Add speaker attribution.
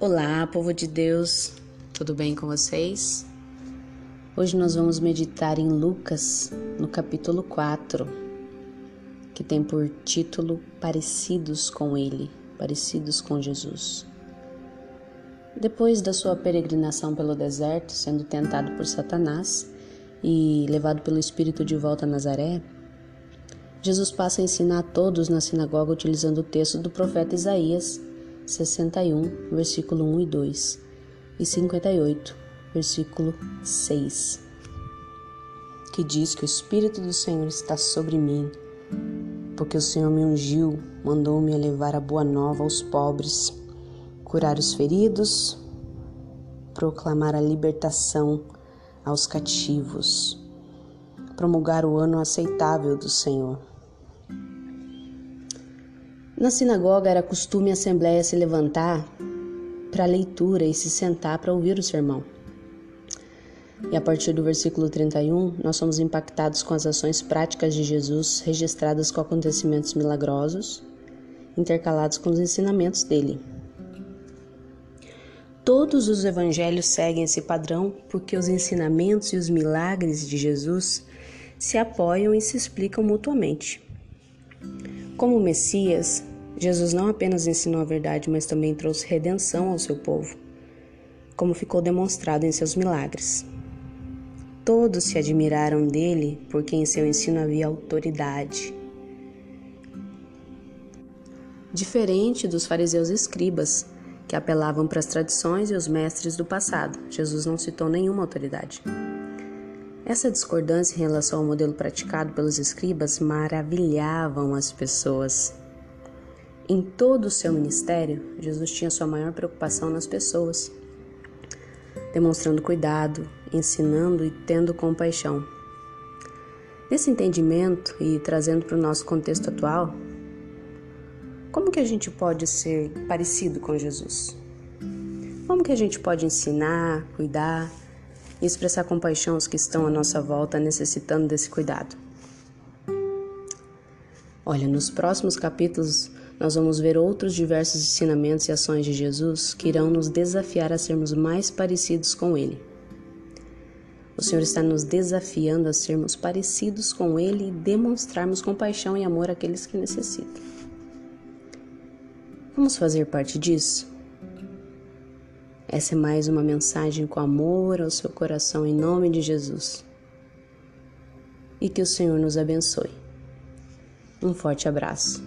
Speaker 1: Olá, povo de Deus, tudo bem com vocês? Hoje nós vamos meditar em Lucas, no capítulo 4, que tem por título Parecidos com Ele, Parecidos com Jesus. Depois da sua peregrinação pelo deserto, sendo tentado por Satanás e levado pelo Espírito de volta a Nazaré, Jesus passa a ensinar a todos na sinagoga utilizando o texto do profeta Isaías 61, versículo 1 e 2, e 58, versículo 6, que diz que o Espírito do Senhor está sobre mim, porque o Senhor me ungiu, mandou-me levar a boa nova aos pobres, curar os feridos, proclamar a libertação aos cativos, promulgar o ano aceitável do Senhor na sinagoga era costume a assembleia se levantar para a leitura e se sentar para ouvir o sermão. E a partir do versículo 31, nós somos impactados com as ações práticas de Jesus registradas com acontecimentos milagrosos, intercalados com os ensinamentos dele. Todos os evangelhos seguem esse padrão porque os ensinamentos e os milagres de Jesus se apoiam e se explicam mutuamente. Como Messias, Jesus não apenas ensinou a verdade, mas também trouxe redenção ao seu povo, como ficou demonstrado em seus milagres. Todos se admiraram dele, porque em seu ensino havia autoridade. Diferente dos fariseus e escribas, que apelavam para as tradições e os mestres do passado, Jesus não citou nenhuma autoridade. Essa discordância em relação ao modelo praticado pelos escribas maravilhavam as pessoas. Em todo o seu ministério, Jesus tinha sua maior preocupação nas pessoas, demonstrando cuidado, ensinando e tendo compaixão. Nesse entendimento e trazendo para o nosso contexto atual, como que a gente pode ser parecido com Jesus? Como que a gente pode ensinar, cuidar e expressar compaixão aos que estão à nossa volta necessitando desse cuidado? Olha, nos próximos capítulos nós vamos ver outros diversos ensinamentos e ações de Jesus que irão nos desafiar a sermos mais parecidos com Ele. O Senhor está nos desafiando a sermos parecidos com Ele e demonstrarmos compaixão e amor àqueles que necessitam. Vamos fazer parte disso? Essa é mais uma mensagem com amor ao seu coração em nome de Jesus. E que o Senhor nos abençoe. Um forte abraço.